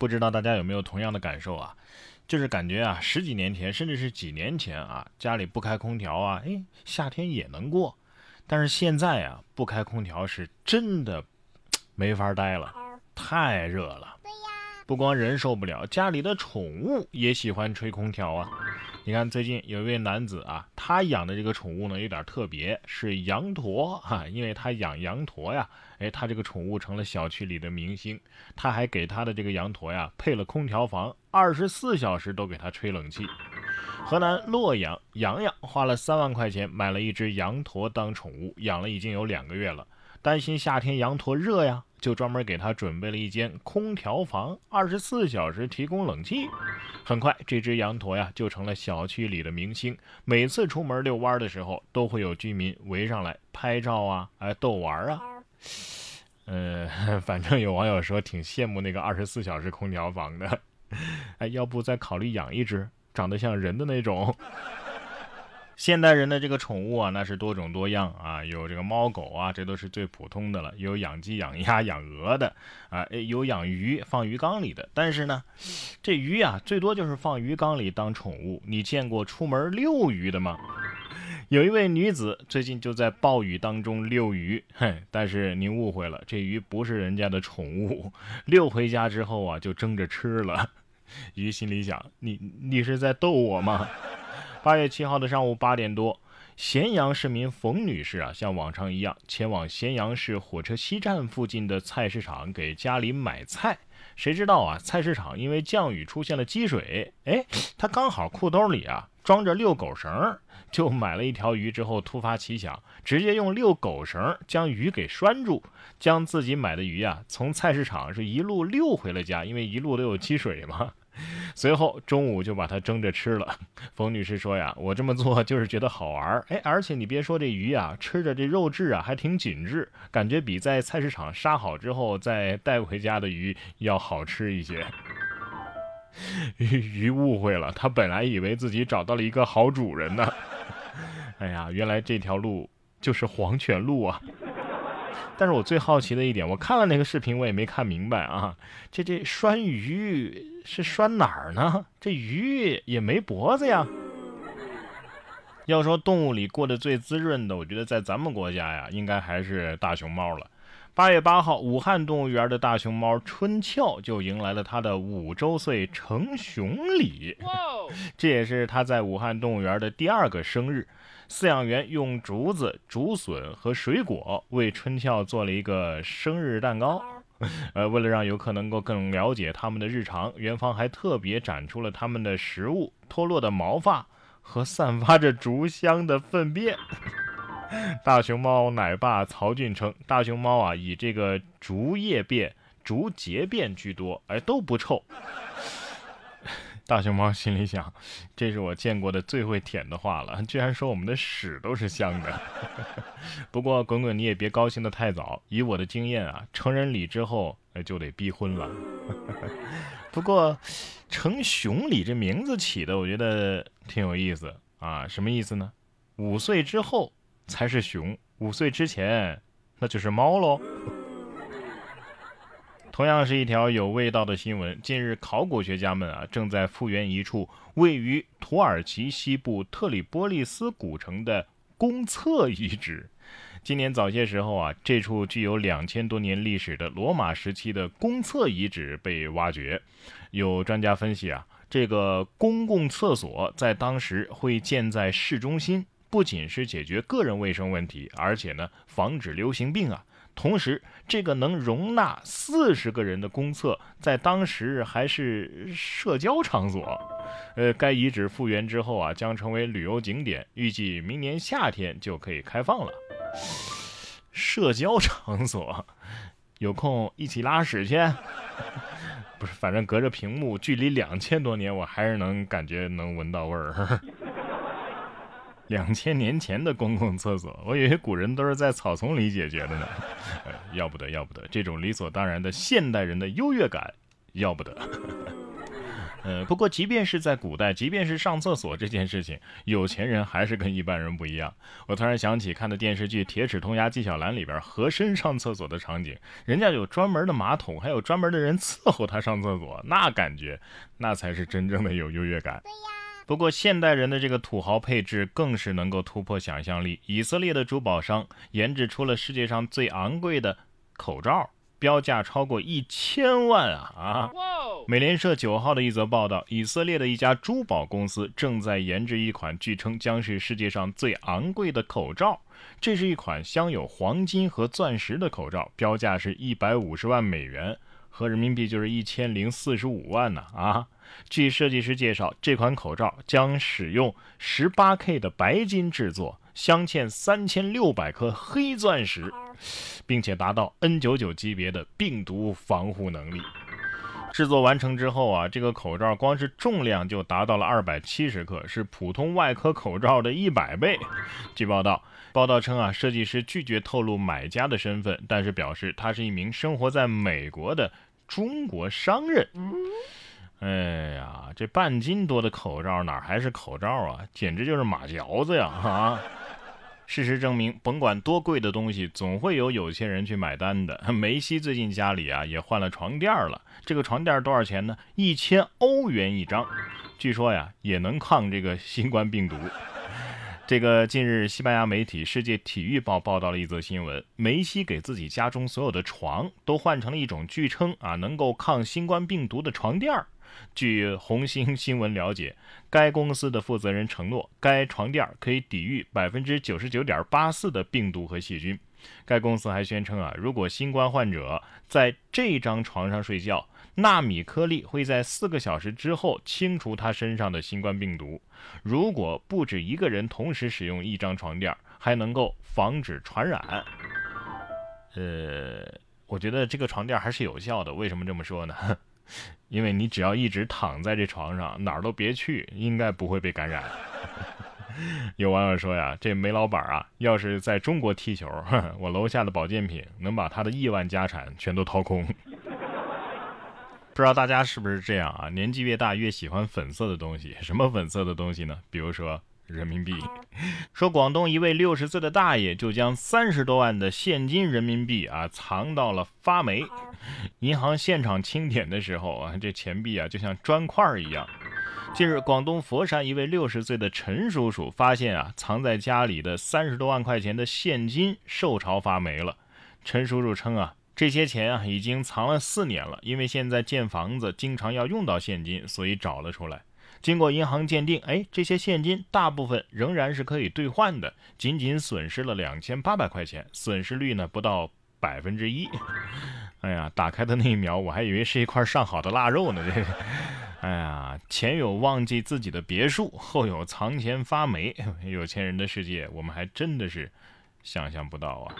不知道大家有没有同样的感受啊？就是感觉啊，十几年前，甚至是几年前啊，家里不开空调啊，哎，夏天也能过。但是现在啊，不开空调是真的没法待了，太热了。不光人受不了，家里的宠物也喜欢吹空调啊。你看，最近有一位男子啊，他养的这个宠物呢有点特别，是羊驼哈，因为他养羊驼呀，哎，他这个宠物成了小区里的明星。他还给他的这个羊驼呀配了空调房，二十四小时都给他吹冷气。河南洛阳，洋洋花了三万块钱买了一只羊驼当宠物，养了已经有两个月了，担心夏天羊驼热呀。就专门给他准备了一间空调房，二十四小时提供冷气。很快，这只羊驼呀就成了小区里的明星。每次出门遛弯的时候，都会有居民围上来拍照啊，哎，逗玩啊。呃，反正有网友说挺羡慕那个二十四小时空调房的。哎，要不再考虑养一只长得像人的那种。现代人的这个宠物啊，那是多种多样啊，有这个猫狗啊，这都是最普通的了。有养鸡、养鸭、养鹅的啊，有养鱼放鱼缸里的。但是呢，这鱼啊，最多就是放鱼缸里当宠物。你见过出门遛鱼的吗？有一位女子最近就在暴雨当中遛鱼，嘿，但是您误会了，这鱼不是人家的宠物，遛回家之后啊，就蒸着吃了。鱼心里想：你你是在逗我吗？八月七号的上午八点多，咸阳市民冯女士啊，像往常一样前往咸阳市火车西站附近的菜市场给家里买菜。谁知道啊，菜市场因为降雨出现了积水，哎，她刚好裤兜里啊装着遛狗绳，就买了一条鱼。之后突发奇想，直接用遛狗绳将鱼给拴住，将自己买的鱼啊从菜市场是一路遛回了家，因为一路都有积水嘛。随后中午就把它蒸着吃了。冯女士说呀：“我这么做 就是觉得好玩儿，哎，而且你别说这鱼啊，吃着这肉质啊还挺紧致，感觉比在菜市场杀好之后再带回家的鱼要好吃一些。”鱼鱼误会了，他本来以为自己找到了一个好主人呢。哎呀，原来这条路就是黄泉路啊！但是我最好奇的一点，我看了那个视频，我也没看明白啊。这这拴鱼是拴哪儿呢？这鱼也没脖子呀。要说动物里过得最滋润的，我觉得在咱们国家呀，应该还是大熊猫了。八月八号，武汉动物园的大熊猫春俏就迎来了它的五周岁成熊礼，这也是它在武汉动物园的第二个生日。饲养员用竹子、竹笋和水果为春俏做了一个生日蛋糕。呃，为了让游客能够更了解他们的日常，园方还特别展出了他们的食物、脱落的毛发和散发着竹香的粪便。大熊猫奶爸曹俊称，大熊猫啊以这个竹叶便、竹节便居多，哎都不臭。大熊猫心里想：“这是我见过的最会舔的话了，居然说我们的屎都是香的。”不过滚滚，你也别高兴得太早。以我的经验啊，成人礼之后就得逼婚了。不过，成熊礼这名字起的，我觉得挺有意思啊。什么意思呢？五岁之后才是熊，五岁之前那就是猫喽。同样是一条有味道的新闻。近日，考古学家们啊正在复原一处位于土耳其西部特里波利斯古城的公厕遗址。今年早些时候啊，这处具有两千多年历史的罗马时期的公厕遗址被挖掘。有专家分析啊，这个公共厕所在当时会建在市中心，不仅是解决个人卫生问题，而且呢，防止流行病啊。同时，这个能容纳四十个人的公厕，在当时还是社交场所。呃，该遗址复原之后啊，将成为旅游景点，预计明年夏天就可以开放了。社交场所，有空一起拉屎去？不是，反正隔着屏幕，距离两千多年，我还是能感觉能闻到味儿。两千年前的公共厕所，我以为古人都是在草丛里解决的呢。呃要不得，要不得，这种理所当然的现代人的优越感，要不得。呃，不过即便是在古代，即便是上厕所这件事情，有钱人还是跟一般人不一样。我突然想起看的电视剧《铁齿铜牙纪晓岚》里边和珅上厕所的场景，人家有专门的马桶，还有专门的人伺候他上厕所，那感觉那才是真正的有优越感。对呀。不过现代人的这个土豪配置更是能够突破想象力。以色列的珠宝商研制出了世界上最昂贵的口罩。标价超过一千万啊啊！美联社九号的一则报道，以色列的一家珠宝公司正在研制一款据称将是世界上最昂贵的口罩。这是一款镶有黄金和钻石的口罩，标价是一百五十万美元，合人民币就是一千零四十五万呢啊！据设计师介绍，这款口罩将使用十八 K 的白金制作。镶嵌三千六百颗黑钻石，并且达到 N99 级别的病毒防护能力。制作完成之后啊，这个口罩光是重量就达到了二百七十克，是普通外科口罩的一百倍。据报道，报道称啊，设计师拒绝透露买家的身份，但是表示他是一名生活在美国的中国商人。哎呀，这半斤多的口罩哪还是口罩啊，简直就是马嚼子呀！啊！事实证明，甭管多贵的东西，总会有有钱人去买单的。梅西最近家里啊也换了床垫了，这个床垫多少钱呢？一千欧元一张，据说呀也能抗这个新冠病毒。这个近日，西班牙媒体《世界体育报》报道了一则新闻：梅西给自己家中所有的床都换成了一种据称啊能够抗新冠病毒的床垫儿。据红星新闻了解，该公司的负责人承诺，该床垫可以抵御百分之九十九点八四的病毒和细菌。该公司还宣称啊，如果新冠患者在这张床上睡觉，纳米颗粒会在四个小时之后清除他身上的新冠病毒。如果不止一个人同时使用一张床垫，还能够防止传染。呃，我觉得这个床垫还是有效的。为什么这么说呢？因为你只要一直躺在这床上，哪儿都别去，应该不会被感染。有网友说呀，这煤老板啊，要是在中国踢球，我楼下的保健品能把他的亿万家产全都掏空。不知道大家是不是这样啊？年纪越大越喜欢粉色的东西，什么粉色的东西呢？比如说。人民币说，广东一位六十岁的大爷就将三十多万的现金人民币啊藏到了发霉。银行现场清点的时候啊，这钱币啊就像砖块一样。近日，广东佛山一位六十岁的陈叔叔发现啊，藏在家里的三十多万块钱的现金受潮发霉了。陈叔叔称啊，这些钱啊已经藏了四年了，因为现在建房子经常要用到现金，所以找了出来。经过银行鉴定，哎，这些现金大部分仍然是可以兑换的，仅仅损失了两千八百块钱，损失率呢不到百分之一。哎呀，打开的那一秒，我还以为是一块上好的腊肉呢。这个，哎呀，前有忘记自己的别墅，后有藏钱发霉，有钱人的世界，我们还真的是想象不到啊。